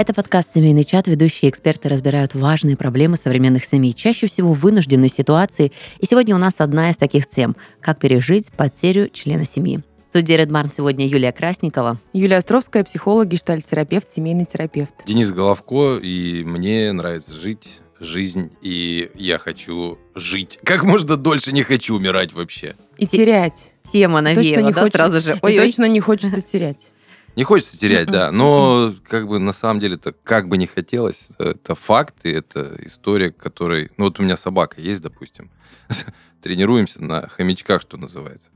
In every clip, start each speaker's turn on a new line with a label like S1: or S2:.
S1: Это подкаст «Семейный чат». Ведущие эксперты разбирают важные проблемы современных семей, чаще всего вынужденные ситуации. И сегодня у нас одна из таких тем – как пережить потерю члена семьи. В студии Barn сегодня Юлия Красникова.
S2: Юлия Островская, психолог, гештальт-терапевт, семейный терапевт.
S3: Денис Головко, и мне нравится жить, жизнь, и я хочу жить. Как можно дольше не хочу умирать вообще.
S2: И терять.
S1: Тема навеяла, да,
S2: хочется-
S1: сразу же.
S2: И
S1: Ой-ой.
S2: точно не хочется терять.
S3: Не хочется терять, да, но как бы на самом деле это как бы не хотелось, это факт, и это история, которой... Ну вот у меня собака есть, допустим, тренируемся на хомячках, что называется.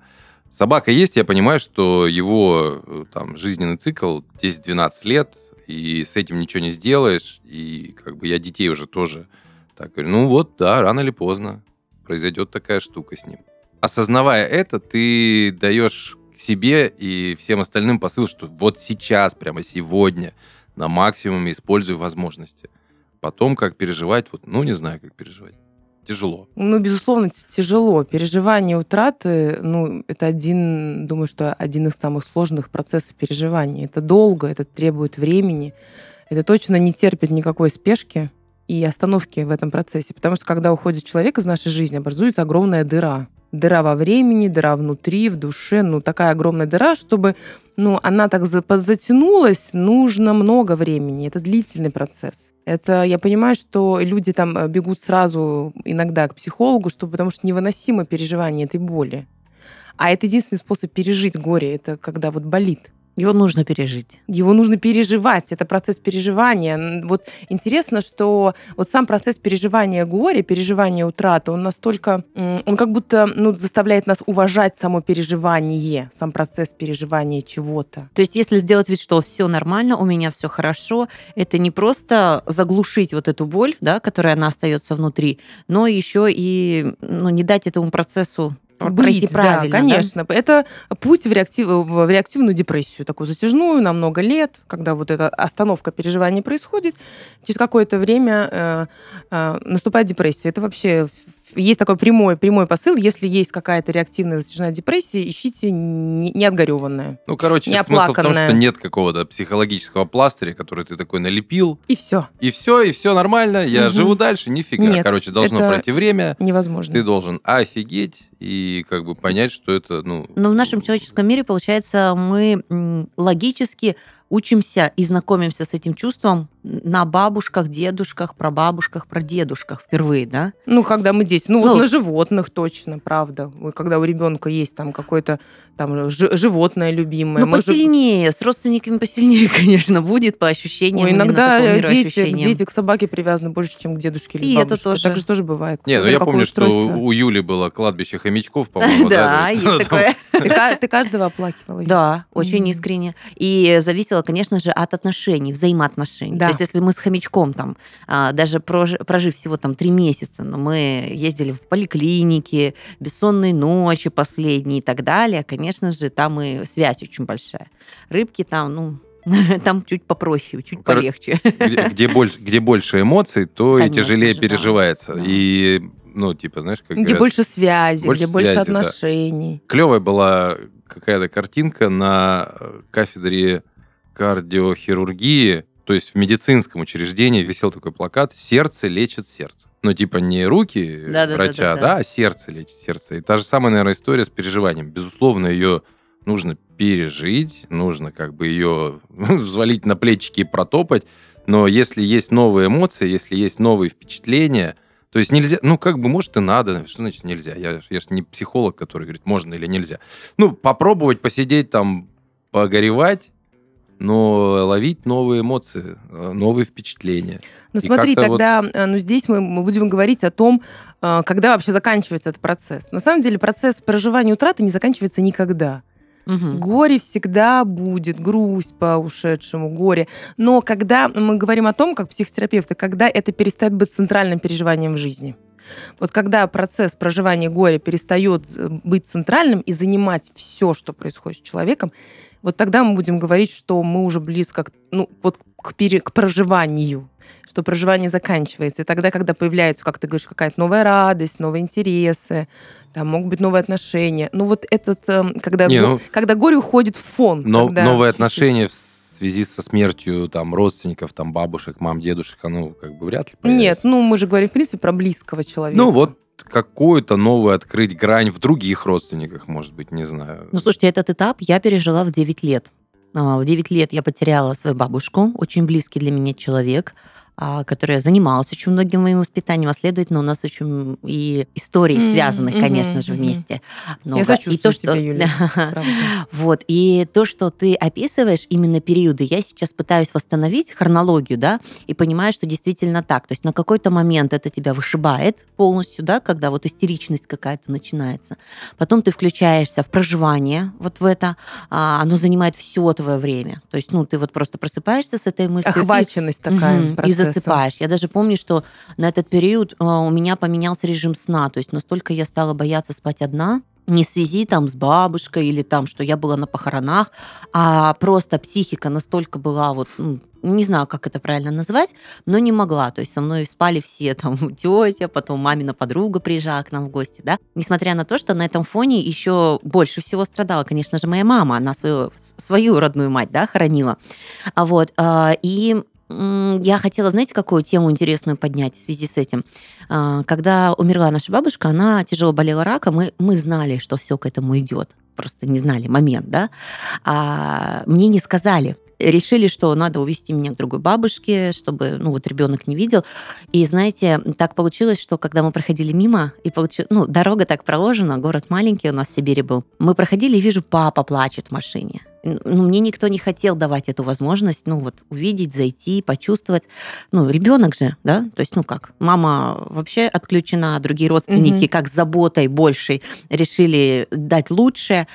S3: Собака есть, я понимаю, что его э, там жизненный цикл 10-12 лет, и с этим ничего не сделаешь, и как бы я детей уже тоже так говорю, ну вот, да, рано или поздно произойдет такая штука с ним. Осознавая это, ты даешь себе и всем остальным посыл, что вот сейчас, прямо сегодня, на максимуме используй возможности. Потом, как переживать, вот, ну, не знаю, как переживать. Тяжело.
S2: Ну, безусловно, тяжело. Переживание утраты, ну, это один, думаю, что один из самых сложных процессов переживания. Это долго, это требует времени. Это точно не терпит никакой спешки и остановки в этом процессе. Потому что когда уходит человек из нашей жизни, образуется огромная дыра. Дыра во времени, дыра внутри, в душе. Ну, такая огромная дыра, чтобы ну, она так за- затянулась, нужно много времени. Это длительный процесс. Это я понимаю, что люди там э, бегут сразу иногда к психологу, что, потому что невыносимо переживание этой боли. А это единственный способ пережить горе, это когда вот болит.
S1: Его нужно пережить.
S2: Его нужно переживать, это процесс переживания. Вот интересно, что вот сам процесс переживания горя, переживания утраты, он настолько, он как будто ну, заставляет нас уважать само переживание, сам процесс переживания чего-то.
S1: То есть, если сделать вид, что все нормально, у меня все хорошо, это не просто заглушить вот эту боль, да, которая она остается внутри, но еще и ну, не дать этому процессу пр- пройти
S2: Быть,
S1: правильно.
S2: да, конечно. Это путь в, реактив- в реактивную депрессию, такую затяжную, на много лет, когда вот эта остановка переживаний происходит, через какое-то время э, э, наступает депрессия. Это вообще есть такой прямой, прямой посыл, если есть какая-то реактивная затяжная депрессия, ищите не.
S3: Ну, короче,
S2: Не
S3: смысл в том, что нет какого-то психологического пластыря, который ты такой налепил,
S2: И все.
S3: и все, и все нормально, я
S2: Мгм.
S3: живу дальше, нифига.
S2: Нет,
S3: Короче, должно
S2: это
S3: пройти время,
S2: Невозможно.
S3: ты должен офигеть и как бы понять, что это, ну...
S1: Но в нашем человеческом мире, получается, мы логически учимся и знакомимся с этим чувством на бабушках, дедушках, прабабушках, прадедушках впервые, да?
S2: Ну, когда мы дети. Ну, вот
S1: Ну,
S2: на животных точно, правда. Когда у ребенка есть там какое-то там жи- животное любимое.
S1: Ну, посильнее, с родственниками посильнее, конечно, будет по ощущениям.
S2: Ой, иногда дети, дети к собаке привязаны больше, чем к дедушке или
S1: И это
S2: бабушке.
S1: тоже.
S2: Так же тоже бывает.
S3: Не, ну я помню, что
S2: устройство.
S3: у Юли было кладбище хомячков, по-моему, да?
S1: Есть такое.
S2: Ты, ка- ты каждого оплакивала?
S1: Да, очень искренне. И зависело, конечно же, от отношений, взаимоотношений.
S2: Да.
S1: То есть, если мы с хомячком там, а, даже прожи- прожив всего там три месяца, но мы ездили в поликлинике, бессонные ночи последние и так далее, конечно же, там и связь очень большая. Рыбки там, ну, там чуть попроще, чуть
S3: Ну, кор-
S1: полегче.
S3: где, где больше, где больше эмоций, то и
S1: Конечно
S3: тяжелее
S1: же, да.
S3: переживается.
S1: Да.
S3: И, ну, типа, знаешь, как
S2: Где
S3: говорят,
S2: больше связи,
S3: больше
S2: где больше
S3: связи, да.
S2: отношений.
S3: клевая была какая-то картинка на э, кафедре кардиохирургии, то есть в медицинском учреждении висел такой плакат «Сердце лечит сердце». Ну, типа не руки
S1: Да-да-да-да-да.
S3: врача, да, а сердце лечит сердце. И та же самая, наверное, история с переживанием. Безусловно, ее нужно пережить, нужно как бы ее взвалить на плечики и протопать. Но если есть новые эмоции, если есть новые впечатления, то есть нельзя, ну как бы, может и надо, что значит нельзя? Я, я же не психолог, который говорит, можно или нельзя. Ну, попробовать посидеть там, погоревать, но ловить новые эмоции, э, новые впечатления.
S2: Ну
S3: И
S2: смотри,
S3: вот-
S2: тогда, э, ну здесь мы, мы будем говорить о том, э, когда вообще заканчивается этот процесс. На самом деле процесс проживания утраты не заканчивается никогда.
S1: Мгм.
S2: Горе всегда будет, грусть по ушедшему, горе. Но когда мы говорим о том, как психотерапевты, когда это перестает быть центральным переживанием в жизни. Вот когда процесс проживания горя перестает з- быть центральным и занимать все, что происходит с человеком, вот тогда мы будем говорить, что мы уже близко к, ну, вот к, пере- к проживанию, что проживание заканчивается. И тогда, когда появляется, как ты говоришь, какая-то новая радость, новые интересы, там могут быть новые отношения. Ну вот этот, эм, когда,
S3: Не,
S2: го-
S3: ну-
S2: когда горе уходит в фон.
S3: Но
S2: когда
S3: новые отношения в связи со смертью там родственников, там бабушек, мам, дедушек, оно как бы вряд ли
S2: Нет,
S3: появится.
S2: ну мы же говорим, в принципе, про близкого человека.
S3: Ну вот какую-то новую открыть грань в других родственниках, может быть, не знаю.
S1: Ну, слушайте, этот этап я пережила в 9 лет. А, В 9 лет я потеряла свою бабушку, очень близкий для меня человек, которая занималась очень многим моим воспитанием, а следовательно, у нас очень и истории связанных,
S2: мгм,
S1: конечно же, вместе.
S2: Я
S1: много. И
S2: сочувствую
S1: то, что-
S2: тебе, Юля.
S1: Вот, и то, что ты описываешь, именно периоды, я сейчас пытаюсь восстановить хронологию, да, и понимаю, что действительно так. То есть на какой-то момент это тебя вышибает полностью, да, когда вот истеричность какая-то начинается. Потом ты включаешься в проживание вот в это, а, оно занимает все твое время. То есть, ну, ты вот просто просыпаешься с этой мыслью. и-
S2: Охваченность такая
S1: Мгм, и. Засыпаешь. Я даже помню, что на этот период а, у меня поменялся режим сна. То есть настолько я стала бояться спать одна, не в связи там с бабушкой или там, что я была на похоронах, а просто психика настолько была вот, ну, не знаю, как это правильно назвать, но не могла. То есть со мной спали все, там, тетя, потом мамина подруга приезжала к нам в гости, да. Несмотря на то, что на этом фоне еще больше всего страдала, конечно же, моя мама. Она свою, свою родную мать, да, хоронила. А вот, а, и я хотела, знаете, какую тему интересную поднять в связи с этим? А, Когда умерла наша бабушка, она тяжело болела раком, и мы знали, что все к этому идет. Просто не знали момент, да. А мне не сказали. Решили, что надо увезти меня к другой бабушке, чтобы, ну, вот ребенок не видел. И, знаете, так получилось, что когда мы проходили мимо, и получилось, ну, дорога так проложена, город маленький у нас в Сибири был. Мы проходили, и вижу, папа плачет в машине. Ну, мне никто не хотел давать эту возможность, ну, вот, увидеть, зайти, почувствовать. Ну, ребенок же, да? То есть, ну, как, мама вообще отключена, другие родственники,
S2: Мгм.
S1: как с заботой большей, решили дать лучшее.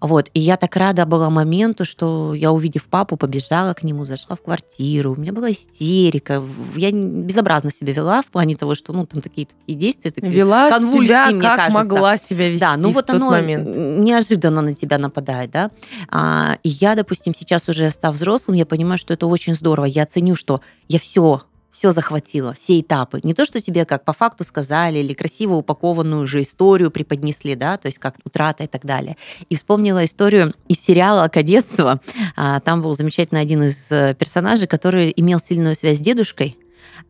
S1: Вот, и я так рада была моменту, что я, увидев папу, побежала к нему, зашла в квартиру. У меня была истерика. Я безобразно себя вела в плане того, что, ну, там такие, такие действия, такие
S2: Вела
S1: конвульсии,
S2: себя,
S1: мне
S2: как
S1: кажется.
S2: могла себя вести
S1: да, ну
S2: в
S1: вот
S2: тот
S1: оно
S2: момент.
S1: неожиданно на тебя нападает, да. А, и я, допустим, сейчас уже став взрослым, я понимаю, что это очень здорово. Я ценю, что я все все захватила, все этапы. Не то, что тебе как по факту сказали или красиво упакованную уже историю преподнесли, да, то есть как утрата и так далее. И вспомнила историю из сериала «Кадетство». А, Там был замечательный один из э, персонажей, который имел сильную связь с дедушкой,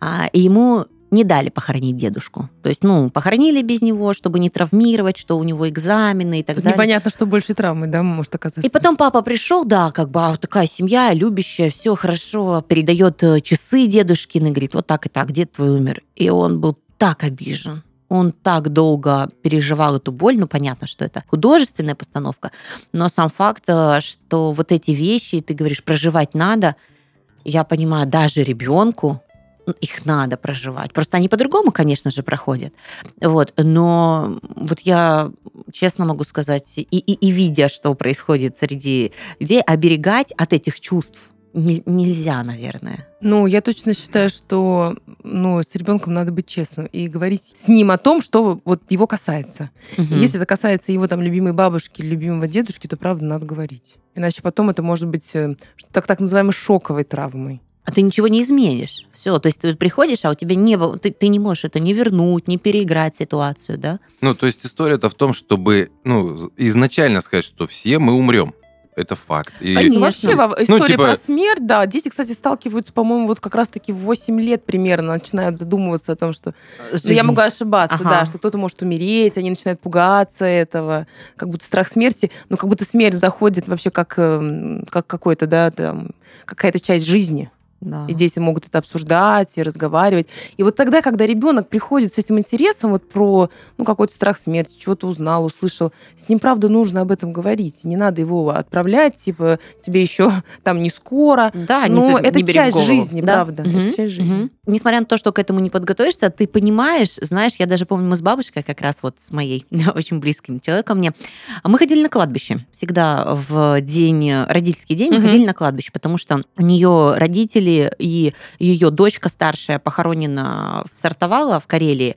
S1: а, и ему не дали похоронить дедушку. То есть, ну, похоронили без него, чтобы не травмировать, что у него экзамены и так
S2: Тут
S1: далее.
S2: непонятно, что больше травмы, да, может оказаться.
S1: И потом папа пришел, да, как бы а, такая семья, любящая, все хорошо, передает э, часы дедушкины, говорит, вот так и так, дед твой умер. И он был так обижен. Он так долго переживал эту боль, ну понятно, что это художественная постановка, но сам факт, э, что вот эти вещи, ты говоришь, проживать надо, я понимаю, даже ребенку их надо проживать. Просто они по-другому, конечно же, проходят. Вот. Но вот я честно могу сказать, и, и, и видя, что происходит среди людей, оберегать от этих чувств не- нельзя, наверное.
S2: Ну, я точно считаю, что ну, с ребенком надо быть честным и говорить с ним о том, что вот его касается. И
S1: Мгм.
S2: Если это касается его там любимой бабушки, любимого дедушки, то правда надо говорить. Иначе потом это может быть э, так, так называемой шоковой травмой.
S1: А ты ничего не изменишь. Все, то есть ты приходишь, а у тебя не было, ты, ты не можешь это не вернуть, не переиграть ситуацию, да?
S3: Ну, то есть история-то в том, чтобы ну, изначально сказать, что все мы умрем. Это факт. И
S1: Конечно.
S2: Ну, Вообще, во- история
S3: типа-
S2: про смерть, да, дети, кстати, сталкиваются, по-моему, вот как раз-таки в 8 лет примерно начинают задумываться о том, что... Ну, я могу ошибаться,
S1: Ага.
S2: да, что кто-то может умереть, они начинают пугаться этого, как будто страх смерти, ну, как будто смерть заходит вообще как, эм, как какой-то, да, там, какая-то часть жизни.
S1: Да.
S2: И дети могут это обсуждать и разговаривать. И вот тогда, когда ребенок приходит с этим интересом вот про ну, какой-то страх смерти, чего-то узнал, услышал, с ним, правда, нужно об этом говорить. Не надо его отправлять, типа, тебе еще там не скоро.
S1: Да,
S2: Но
S1: за-
S2: это
S1: в
S2: часть
S1: голову.
S2: жизни,
S1: Да.
S2: правда, это
S1: Мгм,
S2: часть жизни.
S1: мгм. Несмотря на то, что к этому не подготовишься, ты понимаешь, знаешь, я даже помню, мы с бабушкой как раз вот с моей очень близким человеком мне, а мы ходили на кладбище. Всегда в день, родительский день мы ходили на кладбище, потому что у нее родители и ее дочка старшая похоронена в Сартовало в Карелии.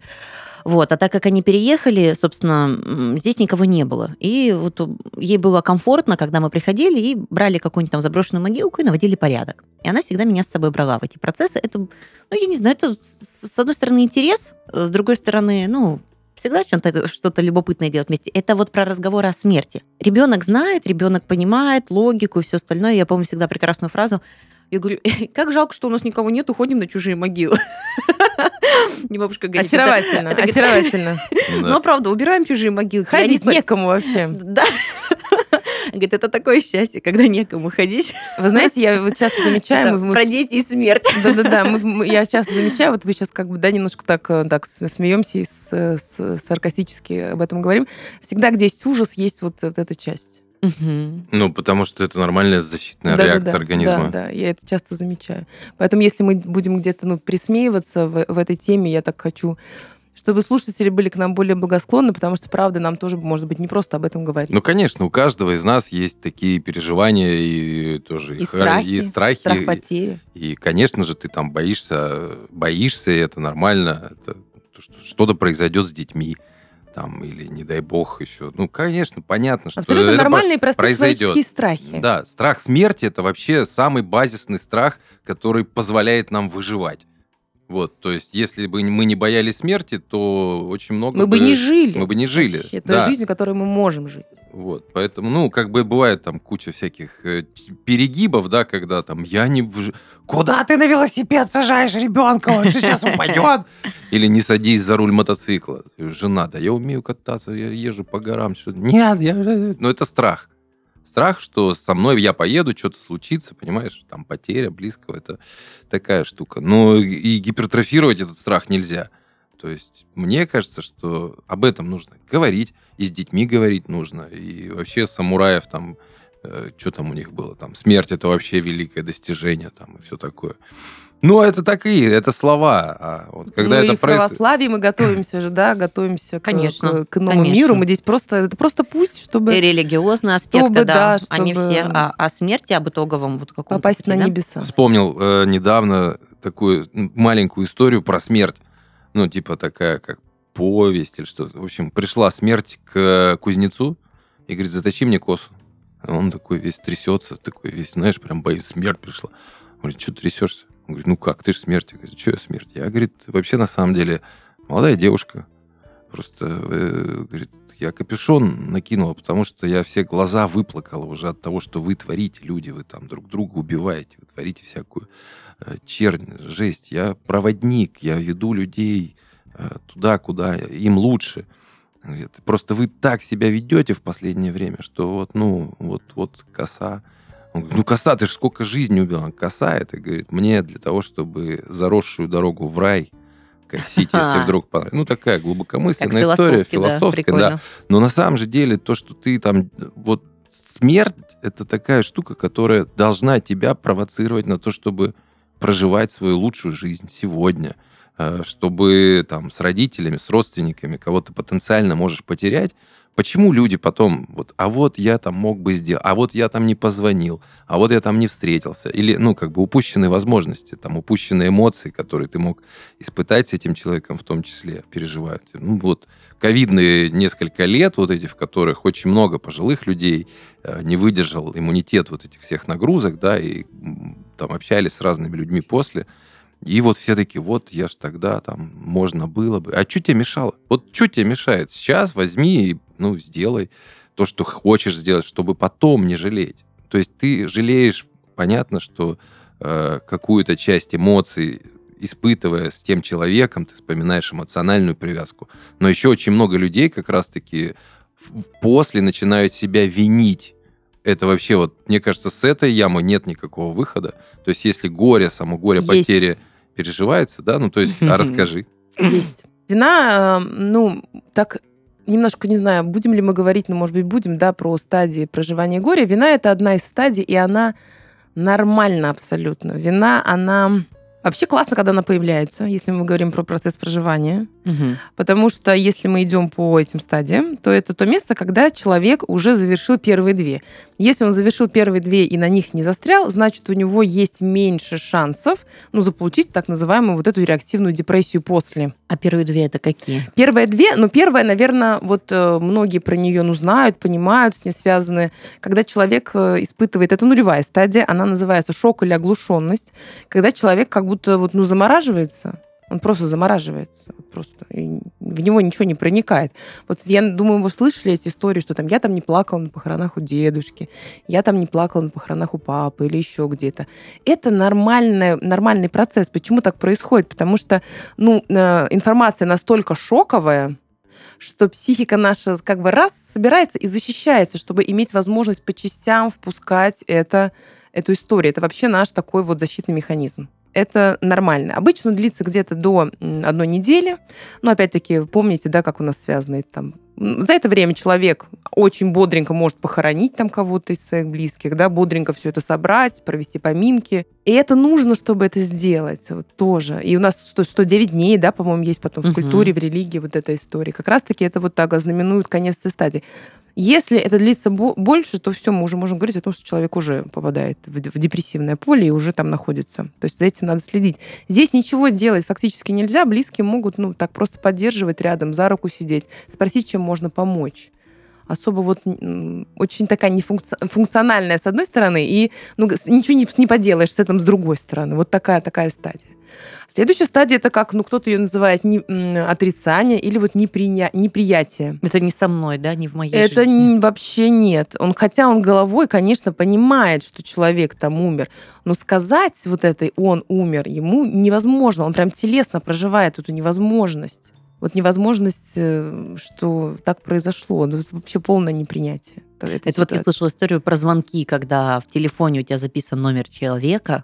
S1: Вот, а так как они переехали, собственно, здесь никого не было. И вот ей было комфортно, когда мы приходили и брали какую-нибудь там заброшенную могилку и наводили порядок. И она всегда меня с собой брала в эти процессы. Это, ну, я не знаю, это с одной стороны интерес, с другой стороны, ну, всегда что-то, что-то любопытное делать вместе. Это вот про разговор о смерти. Ребенок знает, ребенок понимает логику и все остальное. Я помню всегда прекрасную фразу. Я говорю, как жалко, что у нас никого нет, уходим на чужие могилы.
S2: Не бабушка говорит. Очаровательно, очаровательно.
S1: Ну, правда, убираем чужие могилы.
S2: Ходить некому вообще.
S1: Да. Говорит, это такое счастье, когда некому ходить.
S2: Вы знаете, я вот часто замечаю...
S1: Мы, про дети и смерть.
S2: Да-да-да, я часто замечаю, вот вы сейчас как бы, да, немножко так, э, так смеемся и с, с, саркастически об этом говорим. Всегда, где есть ужас, есть вот, вот эта часть.
S3: Угу. Ну, потому что это нормальная защитная да, реакция
S2: да,
S3: организма.
S2: Да, да, я это часто замечаю. Поэтому, если мы будем где-то ну, присмеиваться в, в этой теме, я так хочу чтобы слушатели были к нам более благосклонны, потому что, правда, нам тоже, может быть, не просто об этом говорить.
S3: Ну, конечно, у каждого из нас есть такие переживания и тоже
S2: и, и страхи, и страхи, страх потери.
S3: И, и, конечно же, ты там боишься, боишься, и это нормально, это что-то произойдет с детьми там, или, не дай бог, еще. Ну, конечно, понятно, что
S2: Абсолютно
S3: это
S2: нормальные, простые произойдет. страхи.
S3: Да, страх смерти – это вообще самый базисный страх, который позволяет нам выживать. Вот, то есть, если бы мы не боялись смерти, то очень много
S2: мы бы, бы не жили.
S3: Мы бы не жили.
S2: Вообще, да. жизнь, которой мы можем жить.
S3: Вот, поэтому, ну, как бы бывает там куча всяких э, перегибов, да, когда там я не... Куда ты на велосипед сажаешь ребенка? Он сейчас упадет. Или не садись за руль мотоцикла. Жена, да я умею кататься, я езжу по горам. Что... Нет, я... Ну, это страх страх, что со мной я поеду, что-то случится, понимаешь, там потеря близкого, это такая штука. Но и гипертрофировать этот страх нельзя. То есть мне кажется, что об этом нужно говорить, и с детьми говорить нужно, и вообще самураев там, э, что там у них было, там смерть это вообще великое достижение, там и все такое. Ну, это такие, это слова. А вот когда
S2: ну
S3: это
S2: и в проис... православии мы готовимся же, да, готовимся
S1: конечно,
S2: к, к новому конечно. миру. Мы здесь просто, это просто путь, чтобы...
S1: И религиозный аспект, чтобы, да, да чтобы... они все о, о смерти, об итоговом вот каком
S2: Попасть пути, на да? небеса.
S3: Вспомнил э, недавно такую маленькую историю про смерть. Ну, типа такая, как повесть или что-то. В общем, пришла смерть к кузнецу и говорит, заточи мне косу. Он такой весь трясется, такой весь, знаешь, прям боится, смерть пришла. Он говорит, что трясешься? Он говорит, ну как, ты же смерть. Я говорю, что я смерть? Я, говорит, вообще на самом деле молодая девушка. Просто, э, говорит, я капюшон накинула, потому что я все глаза выплакала уже от того, что вы творите, люди, вы там друг друга убиваете, вы творите всякую э, чернь, жесть. Я проводник, я веду людей э, туда, куда им лучше. Говорит, просто вы так себя ведете в последнее время, что вот, ну, вот, вот коса он говорит, ну, коса, ты же сколько жизни убила. Коса это, говорит, мне для того, чтобы заросшую дорогу в рай косить, если вдруг понравится. Ну, такая глубокомысленная история, философская, да. Но на самом же деле то, что ты там... Вот смерть — это такая штука, которая должна тебя провоцировать на то, чтобы проживать свою лучшую жизнь сегодня, чтобы там с родителями, с родственниками, кого ты потенциально можешь потерять, Почему люди потом, вот, а вот я там мог бы сделать, а вот я там не позвонил, а вот я там не встретился, или, ну, как бы упущенные возможности, там, упущенные эмоции, которые ты мог испытать с этим человеком в том числе, переживают. Ну, вот, ковидные несколько лет, вот эти, в которых очень много пожилых людей э, не выдержал иммунитет вот этих всех нагрузок, да, и там общались с разными людьми после, и вот все таки вот я ж тогда там можно было бы. А что тебе мешало? Вот что тебе мешает? Сейчас возьми и ну, сделай то, что хочешь сделать, чтобы потом не жалеть. То есть ты жалеешь, понятно, что э, какую-то часть эмоций, испытывая с тем человеком, ты вспоминаешь эмоциональную привязку. Но еще очень много людей как раз-таки после начинают себя винить это вообще вот, мне кажется, с этой ямы нет никакого выхода. То есть если горе, само горе, есть. потери переживается, да, ну то есть, а расскажи.
S2: Есть. Вина, э, ну, так немножко, не знаю, будем ли мы говорить, но, может быть, будем, да, про стадии проживания горя. Вина — это одна из стадий, и она нормальна абсолютно. Вина, она Вообще классно, когда она появляется, если мы говорим про процесс проживания. Угу. Потому что если мы идем по этим стадиям, то это то место, когда человек уже завершил первые две. Если он завершил первые две и на них не застрял, значит, у него есть меньше шансов ну, заполучить так называемую вот эту реактивную депрессию после.
S1: А первые две это какие?
S2: Первые две, ну, первая, наверное, вот э, многие про нее ну, знают, понимают, с ней связаны. Когда человек э, испытывает, это нулевая стадия, она называется шок или оглушенность, когда человек как будто вот, ну, замораживается, Он просто замораживается. Просто. И в него ничего не проникает. Вот я думаю, вы слышали эти истории, что там я там не плакала на похоронах у дедушки, я там не плакала на похоронах у папы или еще где-то. Это нормальный, нормальный процесс. Почему так происходит? Потому что ну, э, информация настолько шоковая, что психика наша как бы раз собирается и защищается, чтобы иметь возможность по частям впускать это, эту историю. Это вообще наш такой вот защитный механизм это нормально. Обычно длится где-то до одной недели. Но опять-таки, помните, да, как у нас связаны там за это время человек очень бодренько может похоронить там кого-то из своих близких, да, бодренько все это собрать, провести поминки. И это нужно, чтобы это сделать вот, тоже. И у нас 100, 109 дней, да, по-моему, есть потом в культуре, в религии вот эта история. Как раз-таки это вот так знаменует конец этой стадии. Если это длится больше, то все, мы уже можем говорить о том, что человек уже попадает в депрессивное поле и уже там находится. То есть за этим надо следить. Здесь ничего делать фактически нельзя. Близкие могут, ну, так просто поддерживать рядом, за руку сидеть, спросить, чем можно помочь особо вот очень такая нефункциональная с одной стороны, и ну, ничего не, не поделаешь с этим с другой стороны. Вот такая такая стадия. Следующая стадия это как, ну, кто-то ее называет не, отрицание или вот неприня, неприятие.
S1: Это не со мной, да, не в моей
S2: это
S1: жизни.
S2: Это вообще нет. Он, хотя он головой, конечно, понимает, что человек там умер, но сказать вот этой он умер ему невозможно. Он прям телесно проживает эту невозможность. Вот невозможность, э, что так произошло. Ну, это вообще полное непринятие.
S1: Это вот я слышала историю про звонки, когда в телефоне у тебя записан номер человека,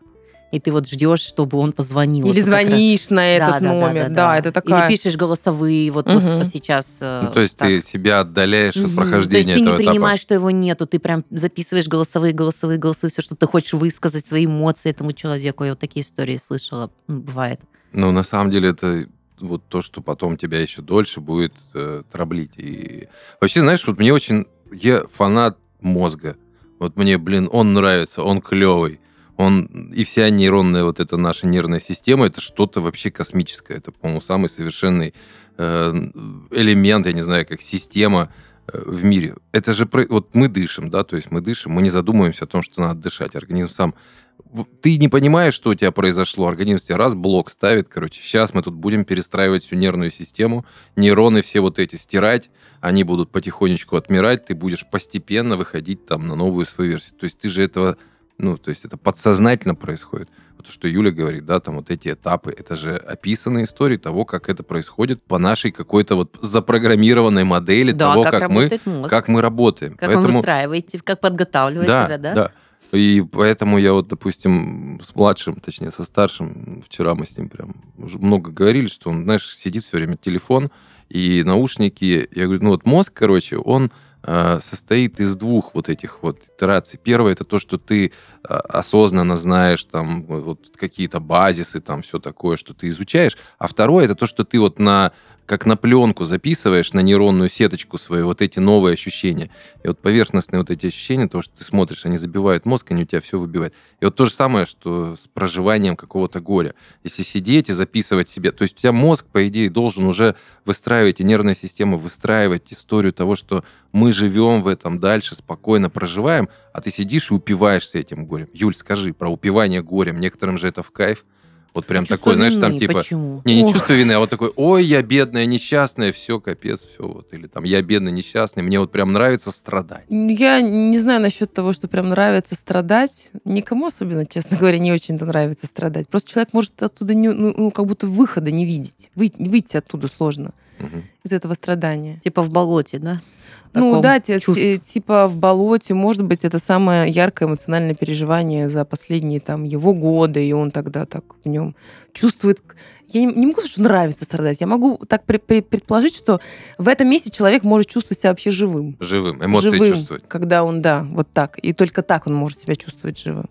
S1: и ты вот ждешь, чтобы он позвонил.
S2: Или звонишь на этот да, номер. Да, да, да, да, это такая...
S1: Или пишешь голосовые, вот, угу. вот сейчас.
S3: Э, ну, то есть так. ты себя отдаляешь угу. от прохождения этого
S1: То есть ты
S3: не
S1: принимаешь, этапа. что его нету, ты прям записываешь голосовые, голосовые, голосовые, все, что ты хочешь высказать, свои эмоции этому человеку. Я вот такие истории слышала, бывает.
S3: Ну, на самом деле это вот то, что потом тебя еще дольше будет э, траблить. И вообще, знаешь, вот мне очень... Я фанат мозга. Вот мне, блин, он нравится, он клевый он и вся нейронная вот эта наша нервная система это что-то вообще космическое. Это, по-моему, самый совершенный э, элемент, я не знаю, как система в мире. Это же вот мы дышим, да, то есть мы дышим, мы не задумываемся о том, что надо дышать. Организм сам ты не понимаешь, что у тебя произошло. Организм тебе раз блок ставит, короче, сейчас мы тут будем перестраивать всю нервную систему, нейроны все вот эти стирать, они будут потихонечку отмирать, ты будешь постепенно выходить там на новую свою версию. То есть ты же этого ну, то есть это подсознательно происходит. Вот что Юля говорит, да, там вот эти этапы, это же описанные истории того, как это происходит по нашей какой-то вот запрограммированной модели
S1: да,
S3: того,
S1: как,
S3: как мы,
S1: мозг.
S3: как мы работаем.
S1: Как Поэтому... вы выстраиваете, как подготавливаете
S3: да,
S1: себя, да?
S3: Да, и поэтому я вот, допустим, с младшим, точнее, со старшим, вчера мы с ним прям уже много говорили, что он, знаешь, сидит все время телефон и наушники. Я говорю, ну вот мозг, короче, он состоит из двух вот этих вот итераций. Первое это то, что ты э, осознанно знаешь там вот какие-то базисы, там все такое, что ты изучаешь. А второе это то, что ты вот на как на пленку записываешь на нейронную сеточку свои вот эти новые ощущения. И вот поверхностные вот эти ощущения, того, что ты смотришь, они забивают мозг, они у тебя все выбивают. И вот то же самое, что с проживанием какого-то горя. Если сидеть и записывать себе, то есть у тебя мозг, по идее, должен уже выстраивать, и нервная система выстраивать историю того, что мы живем в этом дальше, спокойно проживаем, а ты сидишь и упиваешься этим горем. Юль, скажи про упивание горем. Некоторым же это в кайф. Вот прям
S1: чувство
S3: такой,
S1: вины,
S3: знаешь, там типа...
S1: Почему?
S3: Не, не Ох. чувство вины, а вот такой, ой, я бедная, несчастная, все, капец, все. Вот. Или там, я бедный, несчастный, мне вот прям нравится страдать.
S2: Я не знаю насчет того, что прям нравится страдать. Никому особенно, честно говоря, не очень-то нравится страдать. Просто человек может оттуда, не, ну, ну как будто выхода не видеть. Выйти, выйти оттуда сложно угу. из этого страдания.
S1: Типа в болоте, да?
S2: Ну да, типа в болоте, может быть, это самое яркое эмоциональное переживание за последние там его годы, и он тогда так в нем чувствует. Я не, не могу сказать, что нравится страдать. Я могу так при, при, предположить, что в этом месте человек может чувствовать себя вообще живым.
S3: Живым, эмоции
S2: живым,
S3: чувствовать.
S2: Когда он, да, вот так. И только так он может себя чувствовать живым.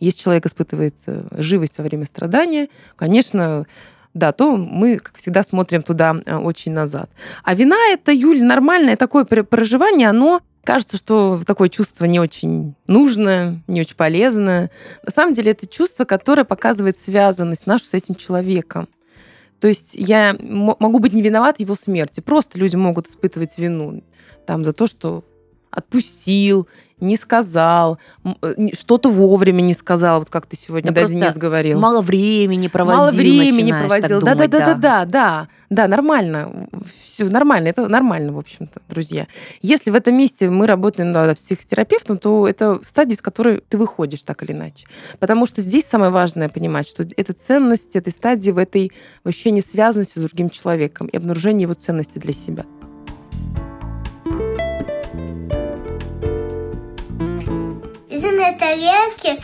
S2: Если человек испытывает э, живость во время страдания, конечно, да, то мы, как всегда, смотрим туда э, очень назад. А вина это, Юль, нормальное такое проживание, оно кажется, что такое чувство не очень нужное, не очень полезное. На самом деле это чувство, которое показывает связанность нашу с этим человеком. То есть я могу быть не виноват его смерти. Просто люди могут испытывать вину там, за то, что отпустил, не сказал, э, что-то вовремя не сказал, вот как ты сегодня да, даже не сговорил.
S1: Мало времени проводил.
S2: Мало времени проводил. Да, да, да, да, да, да, да, нормально. Все нормально, это нормально, в общем-то, друзья. Если в этом месте мы работаем над психотерапевтом, то это стадия, с которой ты выходишь так или иначе. Потому что здесь самое важное понимать, что это ценность этой стадии в этой вообще не связанности с другим человеком и обнаружение его ценности для себя.
S4: На тарелке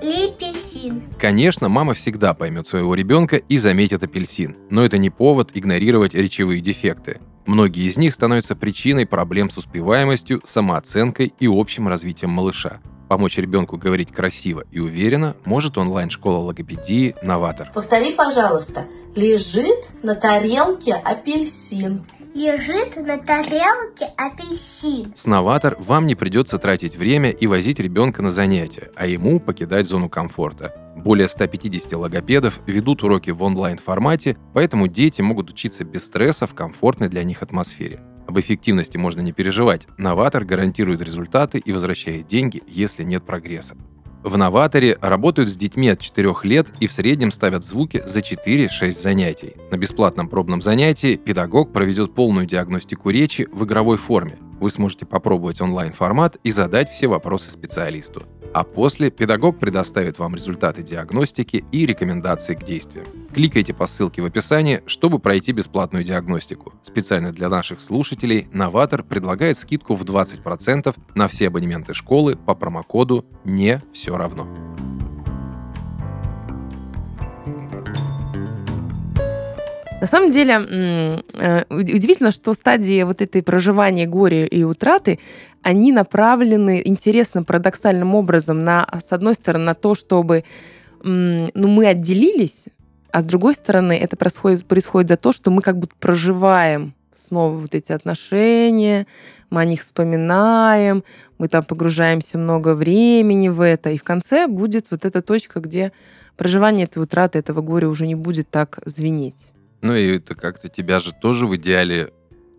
S4: апельсин.
S3: Конечно, мама всегда поймет своего ребенка и заметит апельсин, но это не повод игнорировать речевые дефекты. Многие из них становятся причиной проблем с успеваемостью, самооценкой и общим развитием малыша. Помочь ребенку говорить красиво и уверенно может онлайн-школа логопедии «Новатор».
S5: Повтори, пожалуйста. Лежит на тарелке апельсин
S4: лежит на тарелке апельсин.
S3: С Новатор вам не придется тратить время и возить ребенка на занятия, а ему покидать зону комфорта. Более 150 логопедов ведут уроки в онлайн-формате, поэтому дети могут учиться без стресса в комфортной для них атмосфере. Об эффективности можно не переживать. Новатор гарантирует результаты и возвращает деньги, если нет прогресса. В новаторе работают с детьми от 4 лет и в среднем ставят звуки за 4-6 занятий. На бесплатном пробном занятии педагог проведет полную диагностику речи в игровой форме. Вы сможете попробовать онлайн-формат и задать все вопросы специалисту а после педагог предоставит вам результаты диагностики и рекомендации к действиям. Кликайте по ссылке в описании, чтобы пройти бесплатную диагностику. Специально для наших слушателей Новатор предлагает скидку в 20% на все абонементы школы по промокоду «Не все равно».
S2: На самом деле, э, удивительно, что стадии вот этой проживания горя и утраты, они направлены интересным, парадоксальным образом на, с одной стороны, на то, чтобы ну, мы отделились, а с другой стороны, это происходит, происходит за то, что мы как будто проживаем снова вот эти отношения, мы о них вспоминаем, мы там погружаемся много времени в это, и в конце будет вот эта точка, где проживание этой утраты, этого горя уже не будет так звенеть.
S3: Ну и это как-то тебя же тоже в идеале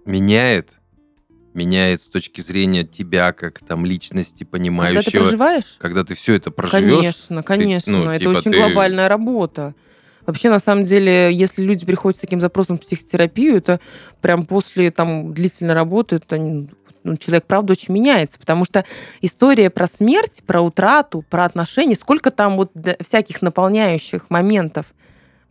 S3: меняет, меняет с точки зрения тебя как там личности, понимающего.
S2: Когда ты проживаешь?
S3: Когда ты все это проживешь.
S2: Конечно, конечно. Ты, ну, это типа очень ты... глобальная работа. Вообще, на самом деле, если люди приходят с таким запросом в психотерапию, это прям после там длительной работы, это ну, человек, правда, очень меняется, потому что история про смерть, про утрату, про отношения, сколько там вот всяких наполняющих моментов –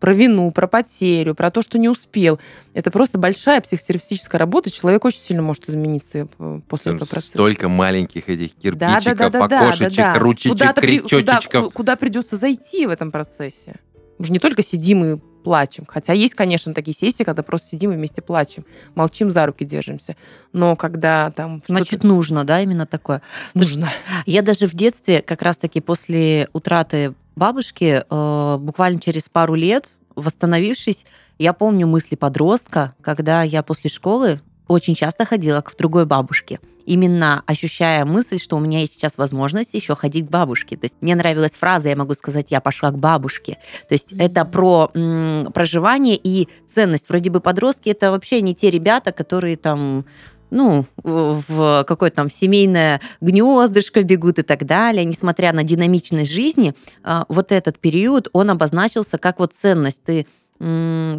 S2: про вину, про потерю, про то, что не успел. Это просто большая психотерапевтическая работа. Человек очень сильно может измениться э, после Там этого процесса.
S3: Столько маленьких этих кирпичиков, да, да, да, окошечек, да, да, да. ручечек, куда крючочечков.
S2: Куда, куда придется зайти в этом процессе. Мы же не только сидим и плачем. Хотя есть, конечно, такие сессии, когда просто сидим и вместе плачем, молчим, за руки держимся. Но когда там...
S1: Значит, нужно, да, именно такое?
S2: Нужно.
S1: Я даже в детстве, как раз-таки после утраты бабушки э, буквально через пару лет, восстановившись, я помню мысли подростка, когда я после школы очень часто ходила к другой бабушке. Именно ощущая мысль, что у меня есть сейчас возможность еще ходить к бабушке. То есть мне нравилась фраза, я могу сказать, я пошла к бабушке. То есть mm-hmm. это про м, проживание и ценность. Вроде бы подростки это вообще не те ребята, которые там ну, в какое-то там семейное гнездышко бегут и так далее. Несмотря на динамичность жизни, а, вот этот период, он обозначился как вот ценность. Ты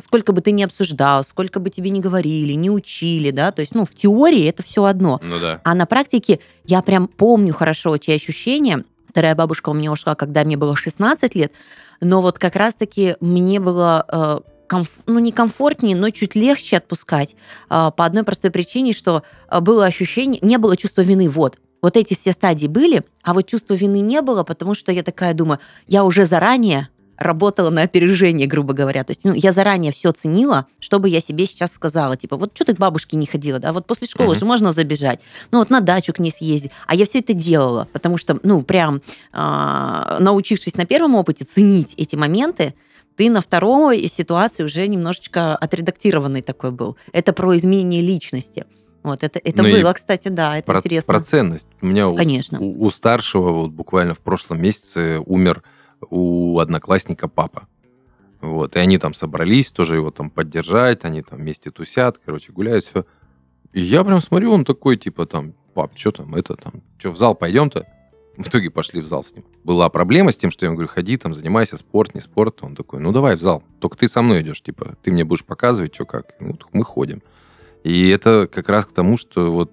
S1: сколько бы ты ни обсуждал, сколько бы тебе ни говорили, не учили, да, то есть, ну, в теории это все одно.
S3: Ну да.
S1: А на практике я прям помню хорошо эти ощущения. Вторая бабушка у меня ушла, когда мне было 16 лет, но вот как раз-таки мне было э, комф... ну, не комфортнее, но чуть легче отпускать а, по одной простой причине, что а, было ощущение, не было чувства вины. Вот, вот эти все стадии были, а вот чувства вины не было, потому что я такая думаю, я уже заранее работала на опережение, грубо говоря. То есть ну, я заранее все ценила, чтобы я себе сейчас сказала, типа, вот что ты к бабушке не ходила, да, вот после школы uh-huh. же можно забежать, ну вот на дачу к ней съездить. А я все это делала, потому что, ну, прям э, научившись на первом опыте ценить эти моменты, ты на второй ситуации уже немножечко отредактированный такой был. Это про изменение личности. Вот это, это ну было, кстати, да, это
S3: про,
S1: интересно.
S3: Про ценность. У меня Конечно. У, у старшего вот буквально в прошлом месяце умер у одноклассника папа. Вот, и они там собрались тоже его там поддержать, они там вместе тусят, короче, гуляют, все. И я прям смотрю, он такой, типа, там, пап, что там, это там, что, в зал пойдем-то? В итоге пошли в зал с ним. Была проблема с тем, что я ему говорю, ходи там, занимайся, спорт, не спорт. Он такой, ну давай в зал, только ты со мной идешь, типа, ты мне будешь показывать, что как. Ну, мы ходим. И это как раз к тому, что вот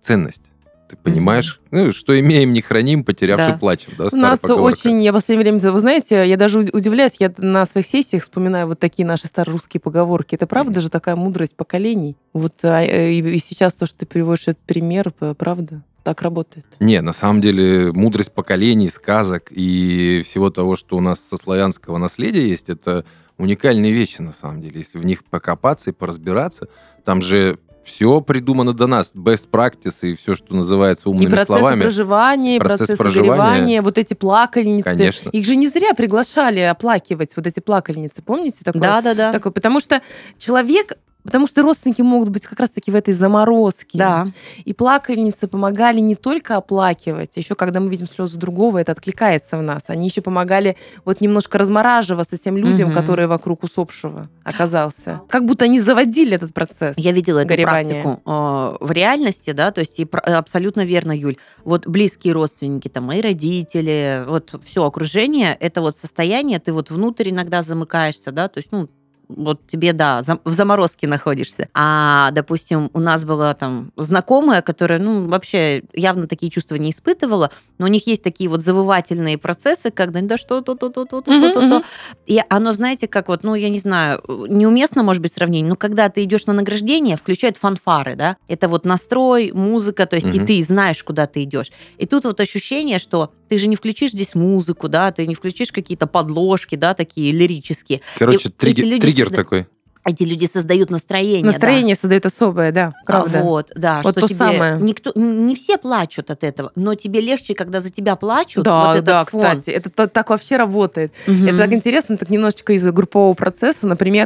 S3: ценность. Ты понимаешь, ну, что имеем, не храним, потерявший
S1: Да.
S3: плачем. Да,
S2: У нас
S3: поговорка.
S2: очень, я в последнее время, вы знаете, я даже уд- удивляюсь, я на своих сессиях вспоминаю вот такие наши старорусские поговорки. Это правда же такая мудрость поколений? Вот а, э, и, и сейчас то, что ты приводишь этот пример, правда, так работает.
S3: Не, на самом деле мудрость поколений, сказок и всего того, что у нас со славянского наследия есть, это уникальные вещи на самом деле. Если в них покопаться и поразбираться, там же все придумано до нас. Best practice и все, что называется
S2: И
S3: умными
S2: процессы
S3: словами.
S2: проживания, и
S3: Процесс
S2: процессы
S3: проживания.
S2: горевания, вот эти плакальницы.
S3: Конечно.
S2: Их же не зря приглашали оплакивать, вот эти плакальницы, помните такое?
S1: Да, да, да.
S2: Такое, потому что человек, потому что родственники могут быть как раз-таки в этой заморозке.
S1: Да.
S2: И плакальницы помогали не только оплакивать, еще когда мы видим слезы другого, это откликается в нас. Они еще помогали вот немножко размораживаться тем людям,
S1: Мгм.
S2: которые вокруг усопшего оказался. Как будто они заводили этот процесс.
S1: Я видела эту
S2: горевания.
S1: практику э, в реальности, да, то есть и пр- абсолютно верно, Юль. Вот близкие родственники, там, мои родители, вот все окружение, это вот состояние, ты вот внутрь иногда замыкаешься, да, то есть, ну, вот тебе, да, в заморозке находишься. А, допустим, у нас была там знакомая, которая, ну, вообще явно такие чувства не испытывала, но у них есть такие вот завывательные процессы, когда, да что, то, то, то, то, то, то, то, то. И оно, знаете, как вот, ну, я не знаю, неуместно, может быть, сравнение, но когда ты идешь на награждение, включают фанфары, да, это вот настрой, музыка, то есть и ты знаешь, куда ты идешь. И тут вот ощущение, что ты же не включишь здесь музыку, да, ты не включишь какие-то подложки, да, такие лирические.
S3: Короче,
S1: И
S3: триггер, такой.
S1: Эти люди создают настроение. да.
S2: Настроение создает особое, да,
S1: А,
S2: правда.
S1: Вот, да,
S2: Вот
S1: что
S2: то
S1: тебе
S2: самое.
S1: никто, не все плачут от этого, но тебе легче, когда за тебя плачут.
S2: Да,
S1: вот этот
S2: да,
S1: фон.
S2: кстати, это та- так вообще работает.
S1: Мгм.
S2: Это так интересно, так немножечко из группового процесса, например.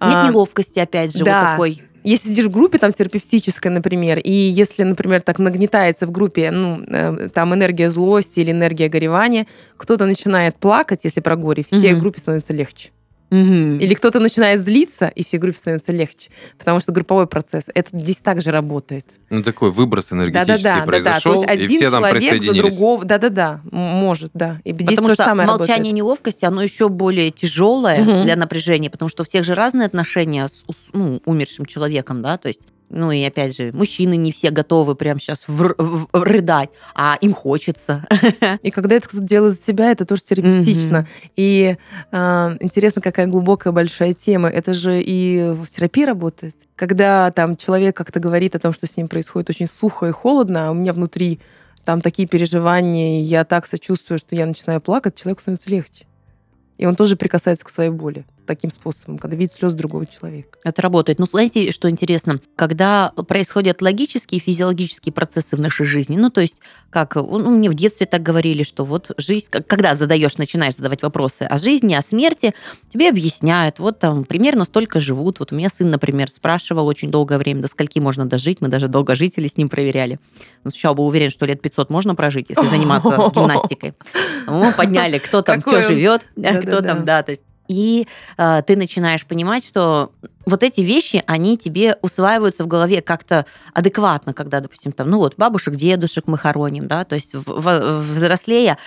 S1: Нет
S2: а,
S1: неловкости, опять же,
S2: да.
S1: вот такой.
S2: Если сидишь в группе там терапевтической, например, и если, например, так нагнетается в группе, ну, э, там энергия злости или энергия горевания, кто-то начинает плакать, если про горе, всей
S1: Мгм.
S2: группе становится легче.
S1: Мгм.
S2: Или кто-то начинает злиться, и всей группе становится легче. Потому что групповой процесс, это здесь также работает.
S3: Ну, такой выброс энергетический
S2: Да-да-да, да-да. То
S3: произошел,
S2: есть
S3: и
S2: один
S3: все там
S2: человек за
S3: присоединились.
S2: другого, да-да-да, м- может, да. И здесь
S1: Потому
S2: то же
S1: что
S2: самое
S1: молчание
S2: работает.
S1: неловкости, оно еще более тяжелое
S2: Мгм.
S1: для напряжения, потому что у всех же разные отношения с ну, умершим человеком, да, то есть ну и опять же, мужчины не все готовы прямо сейчас в- в- в- рыдать, а им хочется.
S2: И когда это кто-то делает за тебя, это тоже терапевтично.
S1: Мгм.
S2: И а, интересно, какая глубокая большая тема. Это же и в терапии работает. Когда там человек как-то говорит о том, что с ним происходит очень сухо и холодно, а у меня внутри там такие переживания, я так сочувствую, что я начинаю плакать, человеку становится легче. И он тоже прикасается к своей боли таким способом, когда видит слез другого человека.
S1: Это работает. Ну, знаете, что интересно? Когда происходят логические и физиологические процессы в нашей жизни, ну, то есть, как ну, мне в детстве так говорили, что вот жизнь, когда задаешь, начинаешь задавать вопросы о жизни, о смерти, тебе объясняют, вот там примерно столько живут. Вот у меня сын, например, спрашивал очень долгое время, до скольки можно дожить, мы даже долгожители с ним проверяли. Он сначала был уверен, что лет 500 можно прожить, если заниматься гимнастикой. Мы подняли, кто там что
S2: он.
S1: живет, кто там, да, то есть и э, ты начинаешь понимать, что вот эти вещи, они тебе усваиваются в голове как-то адекватно, когда, допустим, там, ну вот бабушек, дедушек мы хороним, да, то есть в- в- взрослея,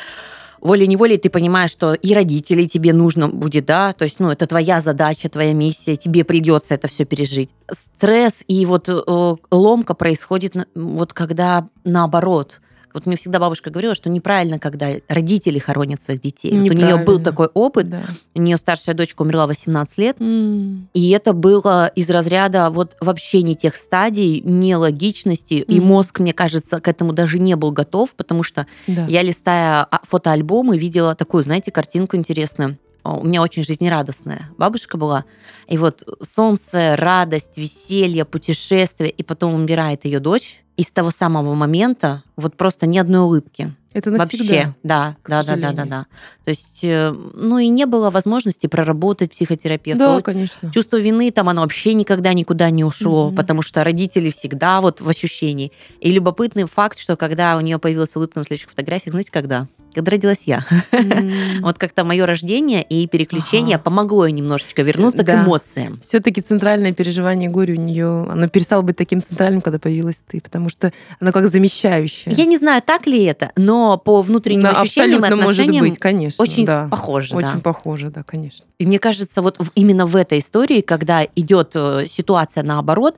S1: волей-неволей ты понимаешь, что и родителей тебе нужно будет, да, то есть, ну, это твоя задача, твоя миссия, тебе придется это все пережить. Стресс и вот э, ломка происходит вот когда наоборот. Вот мне всегда бабушка говорила, что неправильно, когда родители хоронят своих детей. Вот у нее был такой опыт,
S2: Да.
S1: у нее старшая дочка умерла в 18 лет,
S2: М.
S1: и это было из разряда вот вообще не тех стадий, нелогичности, и
S2: Мгм.
S1: мозг, мне кажется, к этому даже не был готов, потому что
S2: Да.
S1: я, листая а, фотоальбомы, видела такую, знаете, картинку интересную. А, У меня очень жизнерадостная бабушка была. И вот солнце, радость, веселье, путешествие, и потом умирает ее дочь. И с того самого момента вот просто ни одной улыбки.
S2: Это навсегда.
S1: Вообще, да, да, да, да, да, да. То есть, э, ну и не было возможности проработать психотерапевта.
S2: Да,
S1: Вот
S2: конечно.
S1: Чувство вины там оно вообще никогда никуда не ушло,
S2: Мгм.
S1: потому что родители всегда вот в ощущении. И любопытный факт, что когда у нее появилась улыбка на следующих фотографиях, знаете, когда? Когда родилась я. Вот как-то мое рождение и переключение
S2: Ага.
S1: помогло ей немножечко вернуться
S2: Да.
S1: к эмоциям.
S2: Все-таки центральное переживание горя у нее, оно перестало быть таким центральным, когда появилась ты, потому что оно как замещающее.
S1: Я не знаю, так ли это, но по внутренним
S2: Да,
S1: ощущениям и
S2: абсолютно может
S1: отношениям
S2: быть, конечно.
S1: очень
S2: да.
S1: похоже.
S2: Очень
S1: да.
S2: похоже, да, конечно.
S1: И мне кажется, вот именно в этой истории, когда идет э, ситуация наоборот,